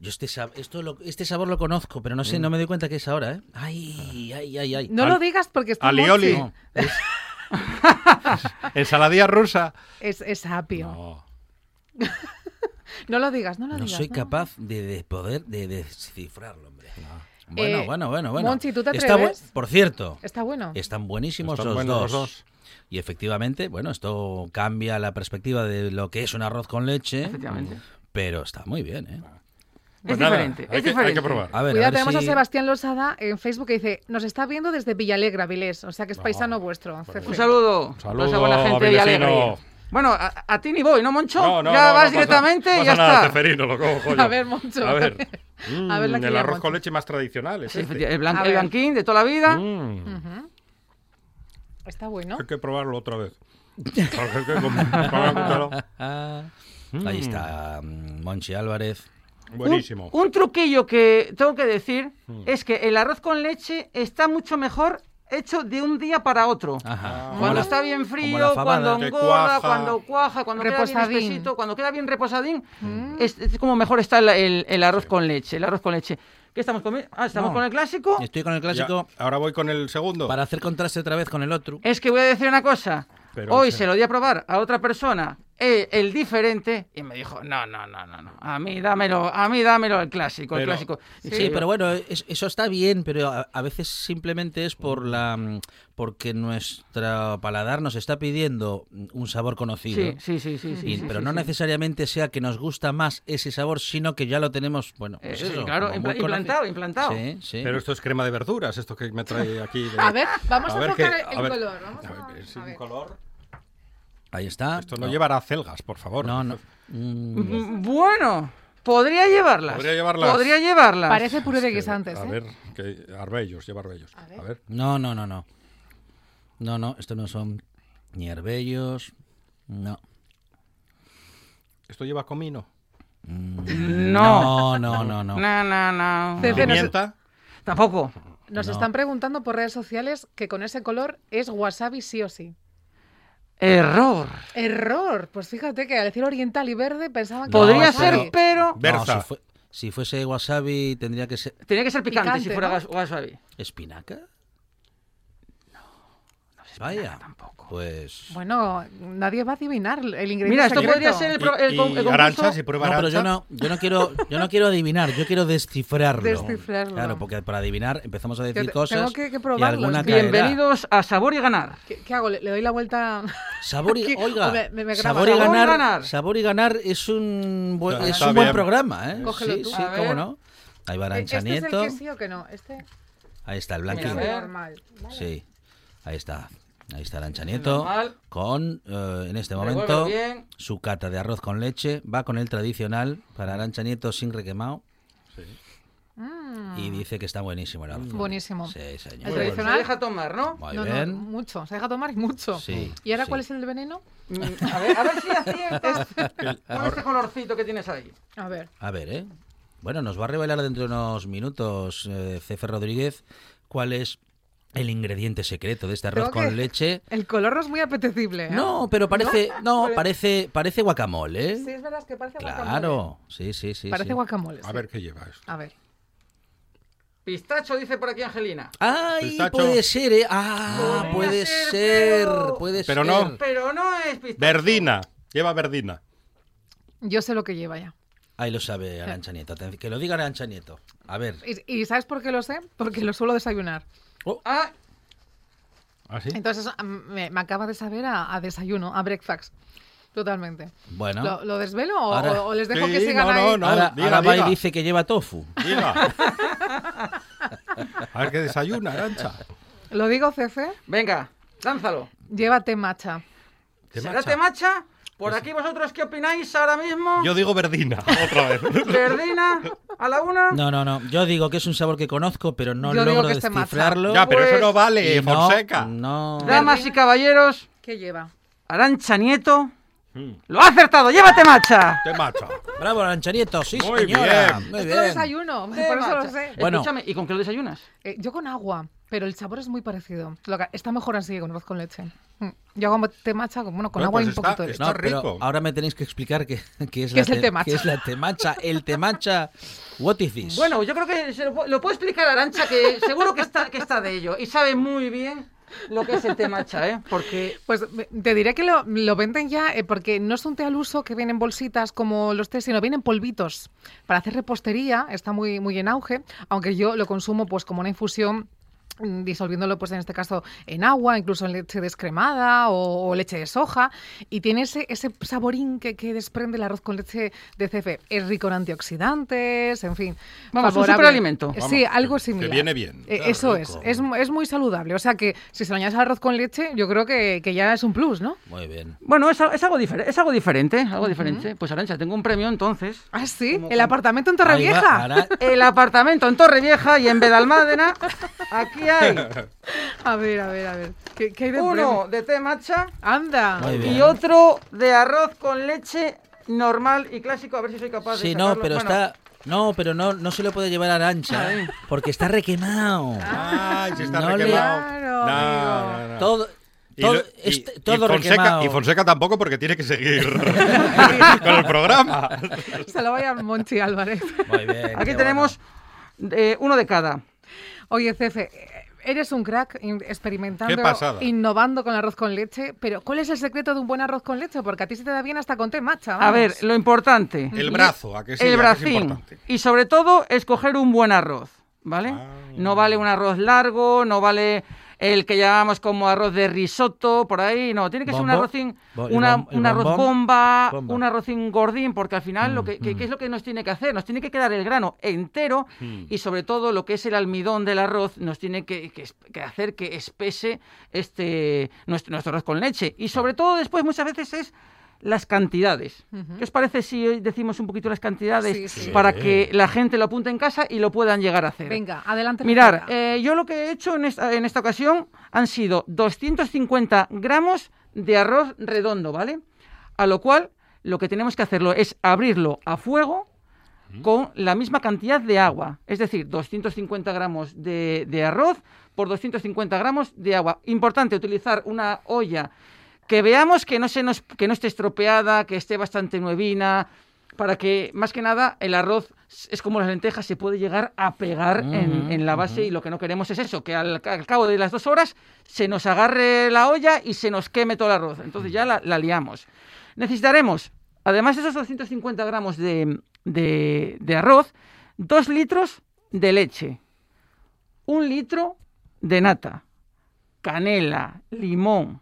Yo este, sab- esto lo- este sabor lo conozco, pero no sé, no me doy cuenta qué es ahora, ¿eh? Ay, ay, ay, ay. No Al- lo digas porque está alioli. No, es- ¿Ensaladilla rusa? Es, es apio. No. No. lo digas, no lo no digas. soy no. capaz de, de poder de descifrarlo, hombre. Bueno, Eh, bueno, bueno, bueno. Monchi, ¿tú te Está? Por cierto, Está bueno. están buenísimos Están los, buenos dos. los dos. Y efectivamente, bueno, esto cambia la perspectiva de lo que es un arroz con leche, Efectivamente. pero está muy bien, ¿eh? Pues es nada, diferente. hay es que- hay diferente. que probar. A ver, Cuidado, a ver tenemos si- a Sebastián Losada en Facebook que dice, nos está viendo desde Villalegra, Vilés, o sea que es No. paisano vuestro. Un saludo. Un a saludo, esa buena gente de Villecino. Alegre. Bueno, a, a ti ni voy, ¿no, Moncho? No, no, ya no, vas no pasa- directamente y ya nada, está. Ceferino, lo cojo yo. A ver, Moncho. A ver. A ver la Mm, el arroz Moncho. con leche más tradicional es Sí, este. el, blan- A el blanquín de toda la vida. Mm. Está bueno. Hay que probarlo otra vez. Ahí está mm, Monchi Álvarez. Buenísimo. Un, un truquillo que tengo que decir Mm. es que el arroz con leche está mucho mejor hecho de un día para otro. Ajá. Como Cuando la- está bien frío, cuando engorda, cuaja. cuando cuaja, cuando queda Reposadín. bien espesito, cuando queda bien reposadín, Mm. es, es como mejor está el, el- el arroz con leche, el arroz con leche. ¿Qué estamos comiendo? Ah, estamos No. con el clásico. Estoy con el Ya, clásico ahora voy con el segundo. para hacer contraste otra vez con el otro. Es que voy a decir una cosa. Pero, Hoy sí. se lo di a probar a otra persona, eh, el diferente, y me dijo, no, no, no, no, no. A mí dámelo, a mí dámelo el clásico, el clásico. Sí, pero bueno, es- eso está bien, pero a, a veces simplemente es por la mm, porque nuestro paladar nos está pidiendo mm, un sabor conocido. Sí, sí, sí, sí. sí, Y- sí, pero sí, no sí. necesariamente sea que nos gusta más ese sabor, sino que ya lo tenemos, bueno, Eh, pues sí, eso, claro, implantado, implantado. Sí, sí. Pero esto es crema de verduras, esto que me trae aquí. de- A ver, vamos a, ver tocar qué- el, a ver. color. Vamos a, A ver, a un ver. color. Ahí está. Esto no, llevará celgas, por favor. No, no. Mm, Bueno, podría llevarlas. Podría llevarlas. Podría llevarlas. Parece puré de guisantes, A ¿eh? ver, que arbellos, lleva arbellos. A ver. A ver. no, no, no, no. No, no, esto no son ni herbellos. No. ¿Esto lleva comino? Mm, No. No, no, no, no. No, no, no. ¿Pimienta? Tampoco. Nos No. están preguntando por redes sociales que con ese color es wasabi sí o sí. Error. Error. Pues fíjate que al decir oriental y verde pensaban que Podría ser, pero No, si, fue- si fuese wasabi, tendría que ser. tenía que ser picante, Picante, si fuera ¿no? wasabi. ¿Espinaca? Vaya. tampoco. Pues. Bueno, nadie va a adivinar el ingrediente Mira, esto secreto. podría ser el, pro- el, Y- con- y el concurso. Arancha, si prueba No, pero yo Arancha. no, yo no quiero, yo no quiero adivinar, yo quiero descifrarlo. Descifrarlo. Claro, porque para adivinar empezamos a decir te- cosas. tengo que- que y probarlo, alguna es que- caerá. Bienvenidos a Sabor y Ganar. ¿Qué, qué hago? ¿Le, le doy la vuelta? Sabor y, oiga, me- me- graba. sabor, y Sabor y ganar, ganar. sabor y ganar es un buen, Está- es está un buen bien. programa, ¿eh? Cógelo sí, tú. sí, A cómo ver. no. Ahí va Arancha ¿Este es el Nieto. que sí o que no? Este Ahí está el Mira, ver. normal. Sí, ahí está. Ahí está Arancha Nieto con, eh, en este momento, su cata de arroz con leche. Va con el tradicional para Arancha Nieto sin requemado. Mm. Y dice que está buenísimo el arroz. Buenísimo. Sí, señor. El Se tradicional. deja tomar, ¿no? Muy No, no, bien. mucho. Se deja tomar y mucho. Sí, ¿Y ahora sí. cuál es el veneno? Mm, A ver, a ver si aciertas con este colorcito que tienes ahí. A ver. A ver, ¿eh? Bueno, nos va a revelar dentro de unos minutos eh, Cefe Rodríguez cuál es el ingrediente secreto de este arroz con leche. El color no es muy apetecible. ¿eh? No, pero parece, no, Pare- parece, parece guacamole. ¿eh? Sí, es verdad que parece guacamole. Claro, sí, sí, sí. Parece sí. guacamole. A sí. ver qué lleva esto. A ver. Pistacho dice por aquí Angelina. Ay, Pistacho. puede ser, ¿eh? Ah, Podría puede ser, ser, pero- puede Pero ser. no. Pero no es pistacho. Verdina. Lleva verdina. Yo sé lo que lleva ya. Ahí lo sabe Arancha Nieto. Que lo diga Arancha Nieto. A ver. ¿Y, y sabes por qué lo sé? Porque lo suelo desayunar. Ah, ¿Ah, sí? Entonces me, me acaba de saber a, a desayuno, a breakfast. Totalmente. Bueno, ¿Lo, lo desvelo o, Ahora- o- o les dejo Sí, que sigan no, ahí? no, no. ahora, diga, ahora va y diga. dice que lleva tofu. Diga. A ver qué desayuna, Arancha. ¿Lo digo, Cefe? venga, lánzalo. Llévate matcha. ¿Te ¿Será macha? temacha? Por aquí vosotros qué opináis ahora mismo. Yo digo verdina, otra vez. Verdina, a la una. No, no, no. Yo digo que es un sabor que conozco, pero no Yo logro descifrarlo. ya, pero eso Pues- no vale, Y no, Fonseca. No. Damas y caballeros, ¿Qué lleva? Arancha Nieto Mm. lo ha acertado. ¡Llévate macha! Te macha. Bravo, Arancha Nieto. Sí, Muy señora. bien. Muy Es que bien. lo desayuno, por eso lo sé. Bueno. Escúchame, ¿y con qué lo desayunas? Eh, yo con agua, pero el sabor es muy parecido. Lo que- está mejor así, con arroz con leche. Mm. Yo hago con, bueno, con Bueno, agua pues y un está- poquito de leche. está No, pero rico. ahora me tenéis que explicar qué, qué es, ¿Qué la es el te- temacha? qué es la temacha. El temacha, what is this? Bueno, yo creo que se lo, pu- lo puede explicar Arancha, que seguro que está, que está de ello. Y sabe muy bien lo que es el té matcha, ¿eh? Porque Pues te diré que lo, lo venden ya eh, porque no es un té al uso que vienen bolsitas como los tés, sino vienen polvitos. Para hacer repostería está muy, muy en auge, aunque yo lo consumo pues como una infusión disolviéndolo pues en este caso en agua, incluso en leche descremada o, o leche de soja y tiene ese, ese saborín que, que desprende el arroz con leche de cefe. Es rico en antioxidantes, en fin. Vamos, un favorable. superalimento. Sí, Vamos, algo que- que similar. viene bien. Eh, eso rico. es, es, es muy saludable. O sea que si se lo añades al arroz con leche, yo creo que, que ya es un plus, ¿no? Muy bien. Bueno, es, es algo, difer- es algo diferente, algo diferente. Pues Arancha, tengo un premio entonces. Ah, sí, el con- apartamento en va, Torrevieja. ahora- El apartamento en Torrevieja y en Bedalmádena, aquí hay A ver, a ver, a ver. ¿Qué, qué hay de uno de té matcha Anda. Y otro de arroz con leche normal y clásico. A ver si soy capaz de Sí, no, pero Bueno, está. No, pero no, no se lo puede llevar a Arancha. Ay. Porque está requemado. Ay, se está No le- requemado. Claro, No, no, no. Todo. Y Todo, lo- y- este- y todo Fonseca, requemado. y Fonseca tampoco porque tiene que seguir con el programa. Se lo vaya Monchi Álvarez. Muy bien. Aquí tenemos eh, uno de cada. Oye, Cefe, eh, eres un crack experimentando, innovando con el arroz con leche, pero ¿cuál es el secreto de un buen arroz con leche? Porque a ti se te da bien hasta con té matcha. A ver, lo importante. El brazo, ¿a que sí? ¿A el bracín. Y sobre todo, escoger un buen arroz, ¿vale? Ah. No vale un arroz largo, no vale el que llamamos como arroz de risotto, por ahí, no. Tiene que ser un arrocín, una- bom- un arroz bomba, Bomba. un arrocín gordín, porque al final lo Mm, que, que- mm. ¿qué es lo que nos tiene que hacer? Nos tiene que quedar el grano entero Mm. y sobre todo lo que es el almidón del arroz nos tiene que, que que hacer que espese este nuestro, nuestro arroz con leche. Y sobre todo después muchas veces es las cantidades. ¿Qué os parece si hoy decimos un poquito las cantidades Sí, sí. para que la gente lo apunte en casa y lo puedan llegar a hacer? Venga, adelante. Mirar, eh, yo lo que he hecho en esta, en esta ocasión han sido 250 gramos de arroz redondo, ¿vale? A lo cual lo que tenemos que hacerlo es abrirlo a fuego con la misma cantidad de agua. Es decir, 250 gramos de, de arroz por 250 gramos de agua. Importante utilizar una olla que veamos que no, se nos, que no esté estropeada, que esté bastante nuevina, para que más que nada el arroz es como las lentejas, se puede llegar a pegar en, en, la base y lo que no queremos es eso, que al, al, cabo de las dos horas se nos agarre la olla y se nos queme todo el arroz. Entonces ya la, la liamos. Necesitaremos, además de esos 250 gramos de, de, de arroz, dos litros de leche, un litro de nata, canela, limón,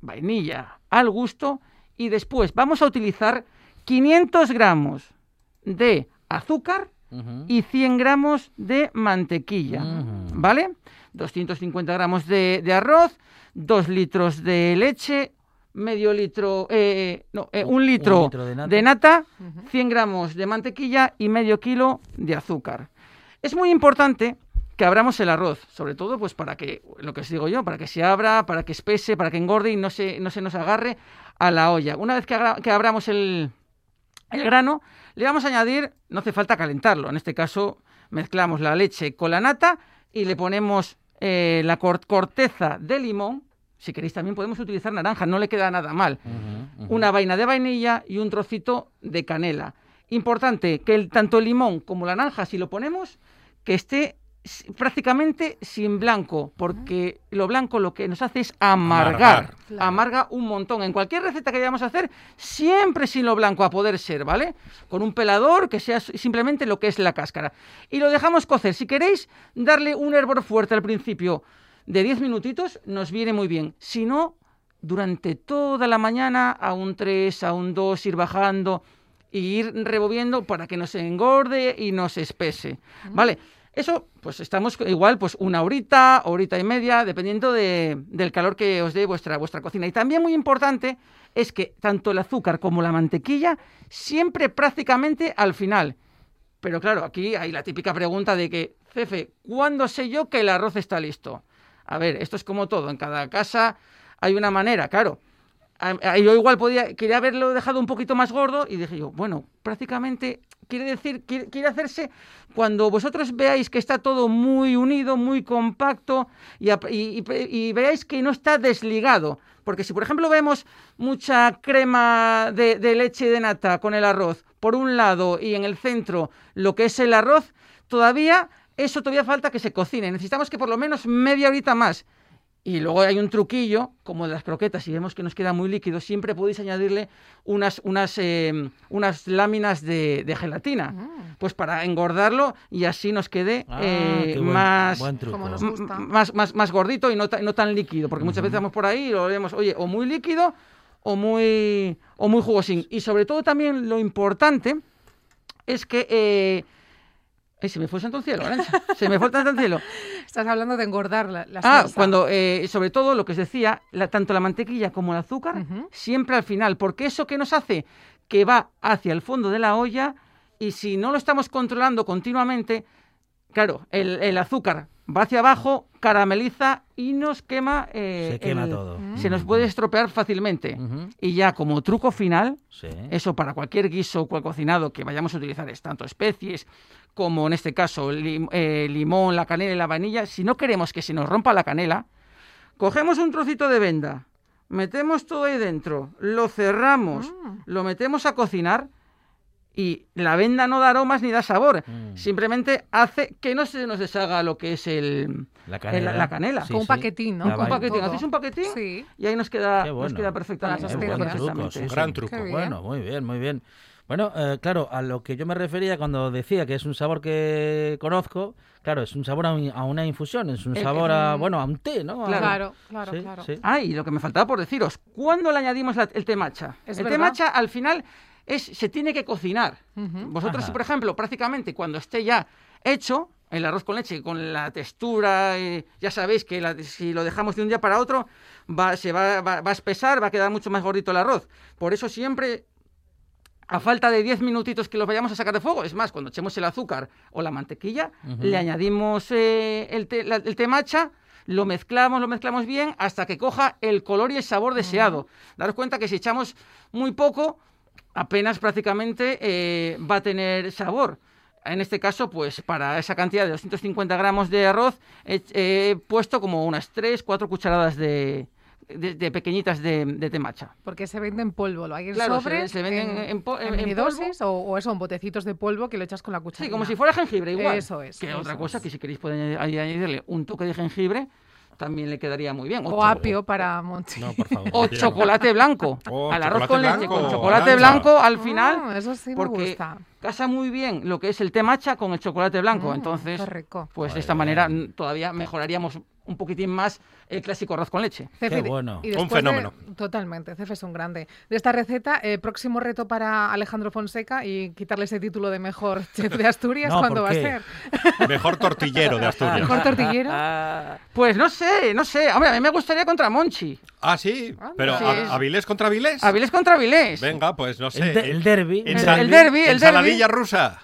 vainilla al gusto y después vamos a utilizar 500 gramos de azúcar uh -huh. y 100 gramos de mantequilla, uh -huh. ¿vale? 250 gramos de, de, arroz, 2 litros de leche, medio litro, eh, no, eh, un, litro un, litro de nata, de nata uh -huh. 100 gramos de mantequilla y medio kilo de azúcar. Es muy importante que abramos el arroz, sobre todo pues para que, lo que os digo yo, para que se abra, para que espese, para que engorde y no se, no se nos agarre a la olla. Una vez que, abra, que abramos el, el grano, le vamos a añadir, no hace falta calentarlo, en este caso mezclamos la leche con la nata y le ponemos eh, la cort corteza de limón, si queréis también podemos utilizar naranja, no le queda nada mal, uh -huh, uh -huh. una vaina de vainilla y un trocito de canela. Importante que el, tanto el limón como la naranja, si lo ponemos, que esté prácticamente sin blanco, porque lo blanco lo que nos hace es amargar, amargar. Claro. amarga un montón. En cualquier receta que vayamos a hacer, siempre sin lo blanco a poder ser, ¿vale? Con un pelador que sea simplemente lo que es la cáscara. Y lo dejamos cocer. Si queréis darle un hervor fuerte al principio de 10 minutitos, nos viene muy bien. Si no, durante toda la mañana, a un 3, a un 2, ir bajando y ir removiendo para que nos engorde y nos espese, ¿vale? Eso, pues estamos igual, pues una horita, horita y media, dependiendo de, del calor que os dé vuestra, vuestra cocina. Y también muy importante es que tanto el azúcar como la mantequilla, siempre prácticamente al final. Pero claro, aquí hay la típica pregunta de que, Cefe, ¿cuándo sé yo que el arroz está listo? A ver, esto es como todo, en cada casa hay una manera, claro. Yo igual podía, quería haberlo dejado un poquito más gordo y dije yo, bueno, prácticamente quiere decir, quiere, hacerse cuando vosotros veáis que está todo muy unido, muy compacto y, veáis que no está desligado. Porque si, por ejemplo, vemos mucha crema de, de leche de nata con el arroz por un lado y en el centro lo que es el arroz, todavía eso todavía falta que se cocine. Necesitamos que por lo menos media horita más. Y luego hay un truquillo, como de las croquetas, si vemos que nos queda muy líquido, siempre podéis añadirle unas, unas, eh, unas láminas de, de gelatina, mm. pues para engordarlo y así nos quede ah, eh, buen, más, buen más, más, más, gordito y no, no tan líquido, porque uh -huh. muchas veces vamos por ahí y lo vemos, oye, o muy líquido o muy, o muy jugosín. Y sobre todo también lo importante es que... Eh, Ay, se me fue el santo cielo, Arancha. Se me fue el santo cielo. Estás hablando de engordar la, la Ah, salsa. cuando, eh, sobre todo, lo que os decía, la, tanto la mantequilla como el azúcar, uh -huh. siempre al final, porque eso que nos hace que va hacia el fondo de la olla y si no lo estamos controlando continuamente, claro, el, el azúcar va hacia abajo, carameliza y nos quema. Eh, se quema el, todo. Se nos puede estropear fácilmente. Uh -huh. Y ya como truco final, sí. eso para cualquier guiso o cocinado que vayamos a utilizar es tanto especies como en este caso lim, eh, limón, la canela y la vainilla. Si no queremos que se nos rompa la canela, cogemos un trocito de venda, metemos todo ahí dentro, lo cerramos, mm. lo metemos a cocinar y la venda no da aromas ni da sabor. Mm. Simplemente hace que no se nos deshaga lo que es el, la canela. El, la canela. Sí, Con un paquetín, ¿no? Con un paquetín. Hacéis un paquetín sí. y ahí nos queda, bueno. nos queda perfectamente. Qué buen truco, sí, gran truco. Bueno, muy bien, muy bien. Bueno, eh, claro, a lo que yo me refería cuando decía que es un sabor que conozco, claro, es un sabor a, un, a una infusión, es un sabor a, bueno, a un té, ¿no? Claro, claro, claro. Sí, claro. sí. Ah, y lo que me faltaba por deciros, ¿cuándo le añadimos la, el té matcha? Es el verdad. té matcha al final es, se tiene que cocinar. Uh -huh. Vosotros, Ajá. por ejemplo, prácticamente cuando esté ya hecho, el arroz con leche, con la textura, eh, ya sabéis que la, si lo dejamos de un día para otro, va, se va, va, va, a espesar, va a quedar mucho más gordito el arroz. Por eso siempre, a falta de 10 minutitos que los vayamos a sacar de fuego, es más, cuando echemos el azúcar o la mantequilla, uh -huh. le añadimos eh, el, té, la, el matcha, lo mezclamos, lo mezclamos bien hasta que coja el color y el sabor deseado. Uh -huh. Daros cuenta que si echamos muy poco, apenas prácticamente eh, va a tener sabor. En este caso, pues para esa cantidad de 250 gramos de arroz he, puesto como unas 3, 4 cucharadas de, de, pequeñitas de, de, temacha. Porque se vende en polvo, ¿lo hay en claro, sobres? Se, venden en, en, en, o, o, son botecitos de polvo que lo echas con la cuchara. Sí, como si fuera jengibre, igual. Eso es. Que otra cosa, que si queréis pueden añadirle un toque de jengibre también le quedaría muy bien. O, apio para Monchi. No, por favor, o chocolate blanco. Oh, al arroz con leche con chocolate blanco al final. Ah, eso sí porque me gusta. casa muy bien lo que es el té matcha con el chocolate blanco. Mm, Entonces, rico. pues de esta manera todavía mejoraríamos un poquitín más el clásico arroz con leche. Qué bueno. un fenómeno. totalmente, Cefe es un grande. De esta receta, eh, próximo reto para Alejandro Fonseca y quitarle ese título de mejor chef de Asturias, No, ¿cuándo ¿por va a ser? Mejor tortillero de Asturias. ¿Mejor tortillero? Pues no sé, no sé. Hombre, a mí me gustaría contra Monchi. Ah, sí. Ah, Pero sí. ¿a- ¿Avilés contra Avilés? Avilés contra Avilés. Venga, pues no sé. El, de- el derby. El derbi, el Ensaladilla rusa.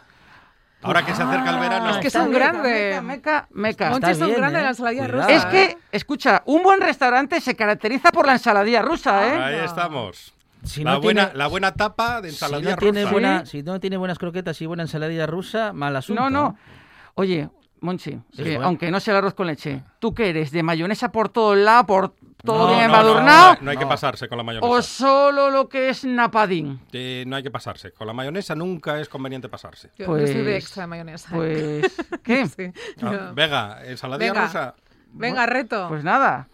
Ahora que se acerca el verano. es que es un meca, grande. Meca, meca, meca. Monchi es un bien, grande ¿eh? en la ensaladilla Cuidado. rusa. Es que, escucha, un buen restaurante se caracteriza por la ensaladilla rusa, ¿eh? Ahí estamos. Si la, no buena, tiene- la buena tapa de Si ensaladilla no, tiene rusa. buena, si no tiene buenas croquetas y buena ensaladilla rusa, mal asunto. No, no. Oye, Monchi, Sí, que bueno. aunque no sea el arroz con leche, ¿tú qué eres? ¿De mayonesa por todo el lado, por todo No, bien No, no, embadurnado? No, no hay que pasarse con la mayonesa. ¿O solo lo que es napadín? Eh, no hay que pasarse. Con la mayonesa nunca es conveniente pasarse. Yo, yo soy de Pues- extra de mayonesa. Pues, ¿qué? Sí. Ah, Venga, ensaladilla Venga. rusa. Venga, reto. Pues nada.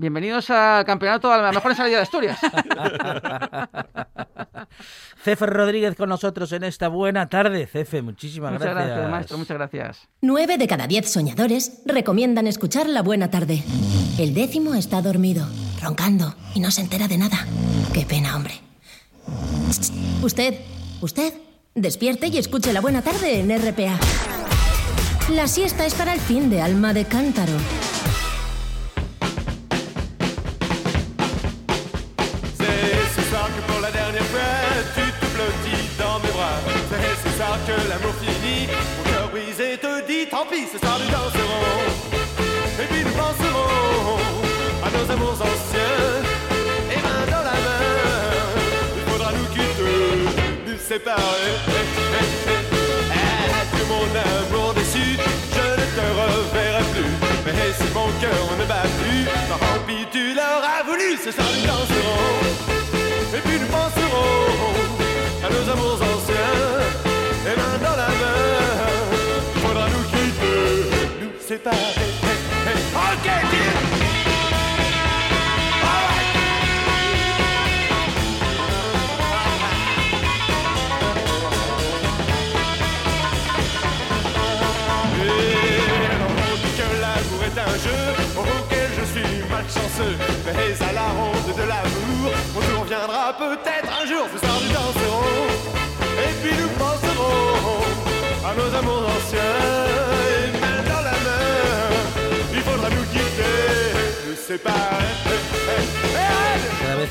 Bienvenidos al campeonato a la mejor ensalada de Asturias. Cefe Rodríguez con nosotros en esta buena tarde. Cefe, muchísimas muchas gracias, maestro, muchas gracias. Nueve de cada diez soñadores recomiendan escuchar La Buena Tarde. El décimo está dormido, roncando y no se entera de nada. Qué pena, hombre. Usted, usted, despierte y escuche La Buena Tarde en RPA. La siesta es para el fin de alma de cántaro. Que l'amour finit, mon cœur brisé te dit tant pis, ce soir nous danserons. Et puis nous penserons à nos amours anciens. Et main dans la main, il faudra nous quitter, nous séparer. Adieu mon amour déçu, je ne te reverrai plus. Mais si mon cœur ne bat plus, tant pis tu l'auras voulu, ce soir nous danserons. Et puis nous penserons à nos amours anciens dans la main. Faudra nous quitter, nous séparer.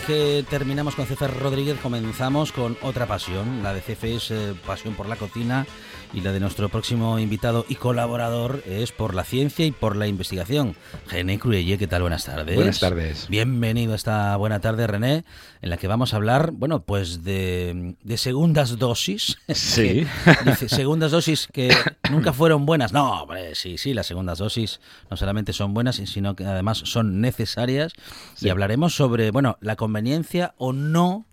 Que terminamos con Cefe Rodríguez comenzamos con otra pasión. La de Cefe es eh, pasión por la cocina y la de nuestro próximo invitado y colaborador es por la ciencia y por la investigación. René Cruelle, ¿qué tal? Buenas tardes. Buenas tardes. Bienvenido a esta buena tarde, René, en la que vamos a hablar, bueno, pues de, de segundas dosis. Sí. Que dice, segundas dosis que nunca fueron buenas. No, hombre, sí, sí, las segundas dosis no solamente son buenas, sino que además son necesarias. Y Sí. hablaremos sobre, bueno, la conveniencia o no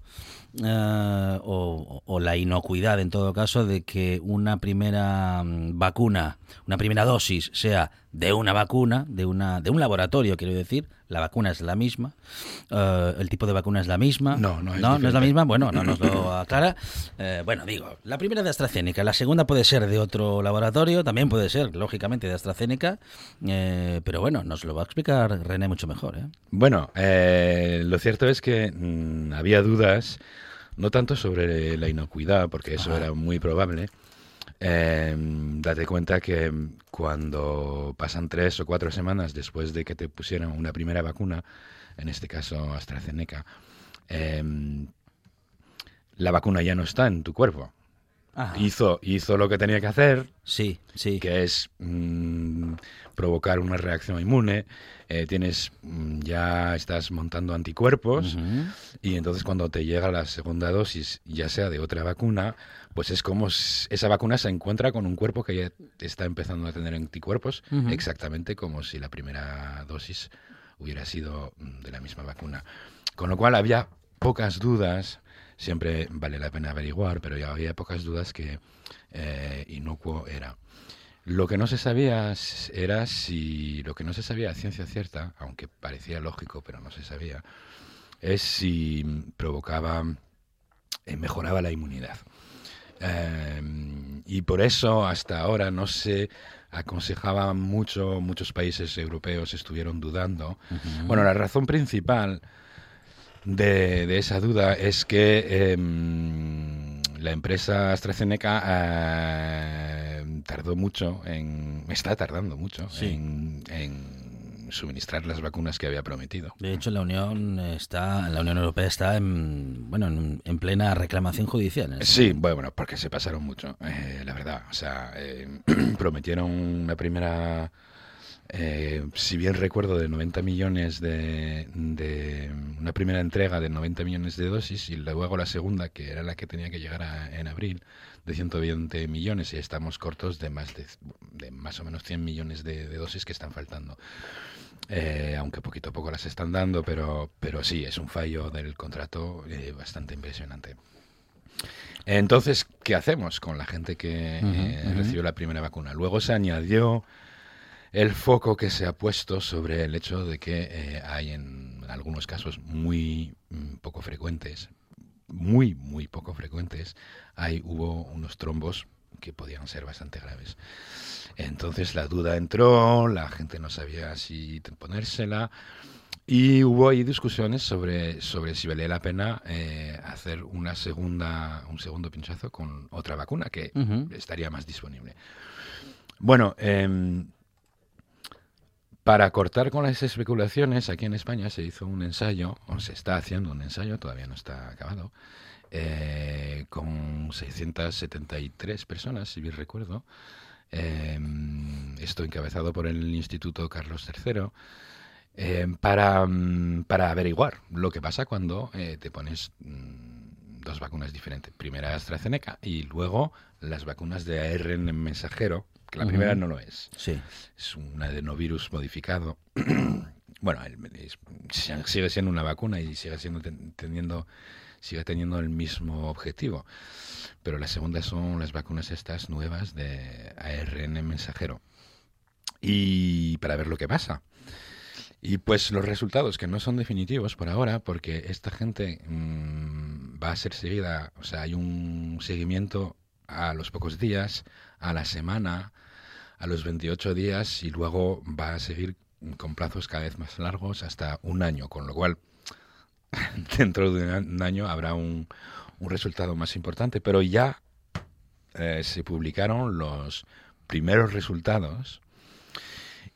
eh, o, o la inocuidad en todo caso de que una primera mm, vacuna, una primera dosis sea de una vacuna, de una de un laboratorio, quiero decir, la vacuna es la misma, eh, el tipo de vacuna es la misma, No, no es no, es la misma, bueno, no nos lo aclara. Eh, bueno, digo, la primera de AstraZeneca, la segunda puede ser de otro laboratorio, también puede ser, lógicamente, de AstraZeneca, eh, pero bueno, nos lo va a explicar René mucho mejor. Bueno, lo cierto es que mm, había dudas, no tanto sobre la inocuidad, porque eso Ajá. era muy probable. Eh, date cuenta que cuando pasan tres o cuatro semanas después de que te pusieran una primera vacuna, en este caso AstraZeneca, eh, la vacuna ya no está en tu cuerpo. Hizo, hizo lo que tenía que hacer. Sí, sí. Que es mm, provocar una reacción inmune. Eh, tienes mm, ya estás montando anticuerpos y entonces cuando te llega la segunda dosis, ya sea de otra vacuna, pues es como esa vacuna se encuentra con un cuerpo que ya está empezando a tener anticuerpos, exactamente como si la primera dosis hubiera sido mm, de la misma vacuna. Con lo cual había pocas dudas, siempre vale la pena averiguar, pero ya había pocas dudas que eh, inocuo era. Lo que no se sabía era si, lo que no se sabía a ciencia cierta, aunque parecía lógico, pero no se sabía, es si provocaba, eh, mejoraba la inmunidad. Em, y por eso hasta ahora no se aconsejaba mucho, muchos países europeos estuvieron dudando. Bueno, la razón principal de, esa duda es que em, la empresa AstraZeneca eh, tardó mucho en, está tardando mucho en, suministrar las vacunas que había prometido. De hecho, la Unión está, la Unión Europea está en, bueno, en, plena reclamación judicial. Sí, bueno, porque se pasaron mucho, eh, la verdad. O sea, eh, prometieron una primera eh, si bien recuerdo, de 90 millones de, una primera entrega de 90 millones de dosis y luego la segunda, que era la que tenía que llegar en abril, de 120 millones y estamos cortos de más de, más o menos 100 millones de, dosis que están faltando. Eh, aunque poquito a poco las están dando, pero, pero sí, es un fallo del contrato eh, bastante impresionante. Entonces, ¿qué hacemos con la gente que recibió la primera vacuna? Luego se añadió el foco que se ha puesto sobre el hecho de que eh, hay en algunos casos muy mm, poco frecuentes, muy, muy poco frecuentes, hay, hubo unos trombos que podían ser bastante graves. Entonces la duda entró, la gente no sabía si ponérsela y hubo ahí discusiones sobre, sobre si valía la pena eh, hacer una segunda, un segundo pinchazo con otra vacuna que estaría más disponible. Bueno, eh, para cortar con las especulaciones, aquí en España se hizo un ensayo, o se está haciendo un ensayo, todavía no está acabado, eh, con 673 personas, si bien recuerdo, em, esto encabezado por el Instituto Carlos III, em, para, mm, para, averiguar lo que pasa cuando eh, te pones mm, dos vacunas diferentes. Primera AstraZeneca y luego las vacunas de ARN mensajero, la primera no lo es. Sí. Es un adenovirus modificado. bueno, sigue siendo una vacuna y sigue siendo teniendo sigue teniendo el mismo objetivo. Pero la segunda son las vacunas estas nuevas de ARN mensajero. Y para ver lo que pasa. Y pues los resultados que no son definitivos por ahora, porque esta gente mm, va a ser seguida, o sea, hay un seguimiento a los pocos días, a la semana, a los 28 días y luego va a seguir con plazos cada vez más largos hasta un año, con lo cual dentro de un año habrá un, resultado más importante, pero ya eh, se publicaron los primeros resultados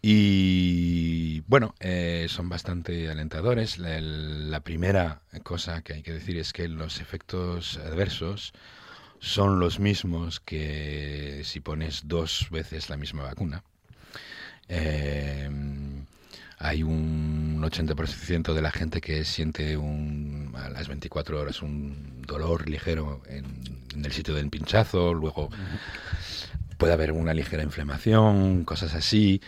y bueno, eh, son bastante alentadores. la, primera cosa que hay que decir es que los efectos adversos son los mismos que si pones dos veces la misma vacuna. Eh, hay un 80% de la gente que siente un, a las 24 horas un dolor ligero en, el sitio del pinchazo, luego puede haber una ligera inflamación, cosas así.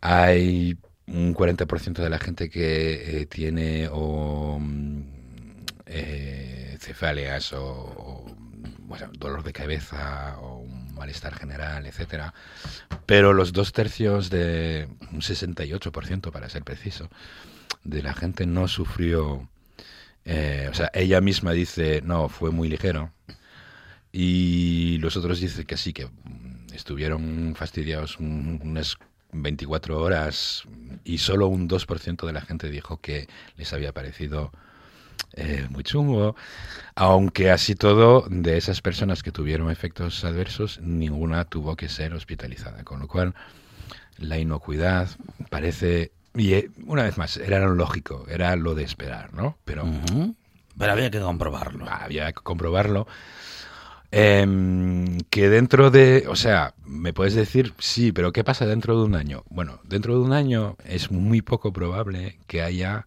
Hay un 40% de la gente que eh, tiene o, mm, eh, cefaleas o bueno, dolor de cabeza o un malestar general, etcétera. Pero los dos tercios de un 68%, para ser preciso, de la gente no sufrió. Eh, o sea, ella misma dice, no, fue muy ligero. Y los otros dicen que sí, que estuvieron fastidiados unas 24 horas y solo un 2% de la gente dijo que les había parecido eh, muy chungo. Aunque así todo, de esas personas que tuvieron efectos adversos, ninguna tuvo que ser hospitalizada. Con lo cual, la inocuidad parece... Y eh, una vez más, era lo lógico, era lo de esperar, ¿no? Pero, Pero había que comprobarlo. Había que comprobarlo. Em, que dentro de, o sea, me puedes decir, sí, pero ¿qué pasa dentro de un año? Bueno, dentro de un año es muy poco probable que haya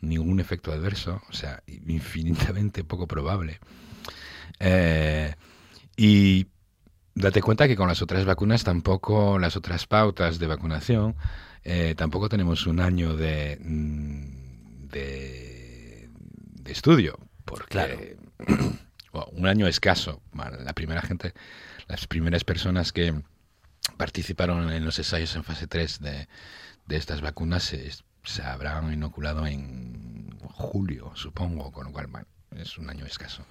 ningún efecto adverso, o sea, infinitamente poco probable. Eh, y date cuenta que con las otras vacunas tampoco, las otras pautas de vacunación, eh, tampoco tenemos un año de, mm, de, estudio, porque un año escaso. La primera gente, las primeras personas que participaron en los ensayos en fase 3 de, de estas vacunas se, habrán inoculado en julio, supongo, con lo cual es un año escaso.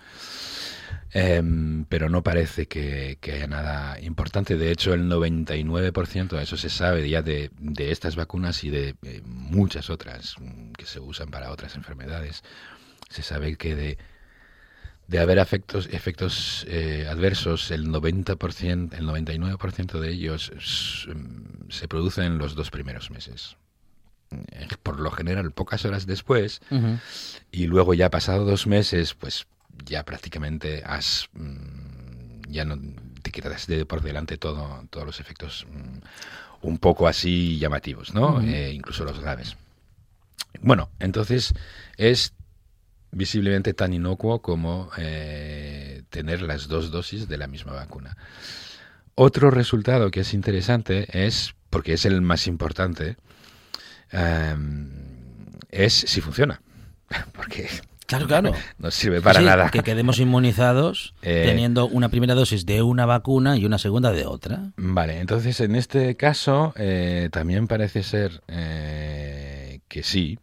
Em, pero no parece que, haya nada importante. De hecho, el 99% de eso se sabe ya de, de estas vacunas y de eh, muchas otras que se usan para otras enfermedades. Se sabe que de de haber efectos, efectos eh, adversos, el 90%, el 99% de ellos mm, se producen en los dos primeros meses. Eh, por lo general, pocas horas después, y luego ya pasado dos meses, pues ya prácticamente has mm, ya no te quedas de por delante todo, todos los efectos mm, un poco así llamativos, ¿no? Eh, incluso los graves. Bueno, entonces es visiblemente tan inocuo como eh, tener las dos dosis de la misma vacuna. Otro resultado que es interesante es, porque es el más importante, em, es si funciona. Porque Claro, claro. No sirve para nada. Que quedemos inmunizados eh, teniendo una primera dosis de una vacuna y una segunda de otra. Vale, entonces en este caso eh, también parece ser que sí.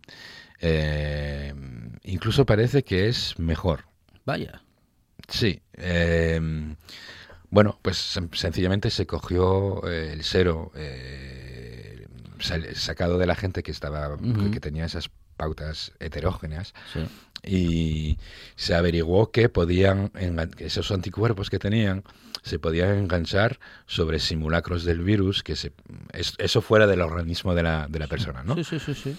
Eh, incluso parece que es mejor. Vaya. Sí. Eh, bueno, pues sencillamente se cogió eh, el cero eh, sacado de la gente que estaba que tenía esas pautas heterógenas y se averiguó que podían esos anticuerpos que tenían se podían enganchar sobre simulacros del virus que se, eso fuera del organismo de la, de la persona, ¿no? Sí, sí, sí, sí.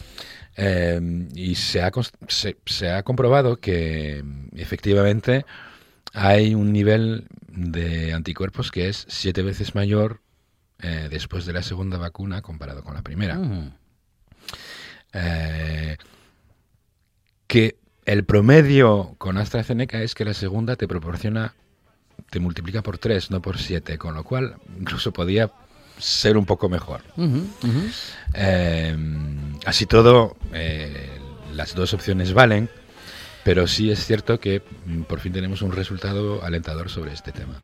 Em, y se ha, se, ha comprobado que efectivamente hay un nivel de anticuerpos que es siete veces mayor eh, después de la segunda vacuna comparado con la primera. Eh, que el promedio con AstraZeneca es que la segunda te proporciona, te multiplica por tres, no por siete, con lo cual incluso podía ser un poco mejor. Em, así todo, eh, las dos opciones valen, pero sí es cierto que mm, por fin tenemos un resultado alentador sobre este tema.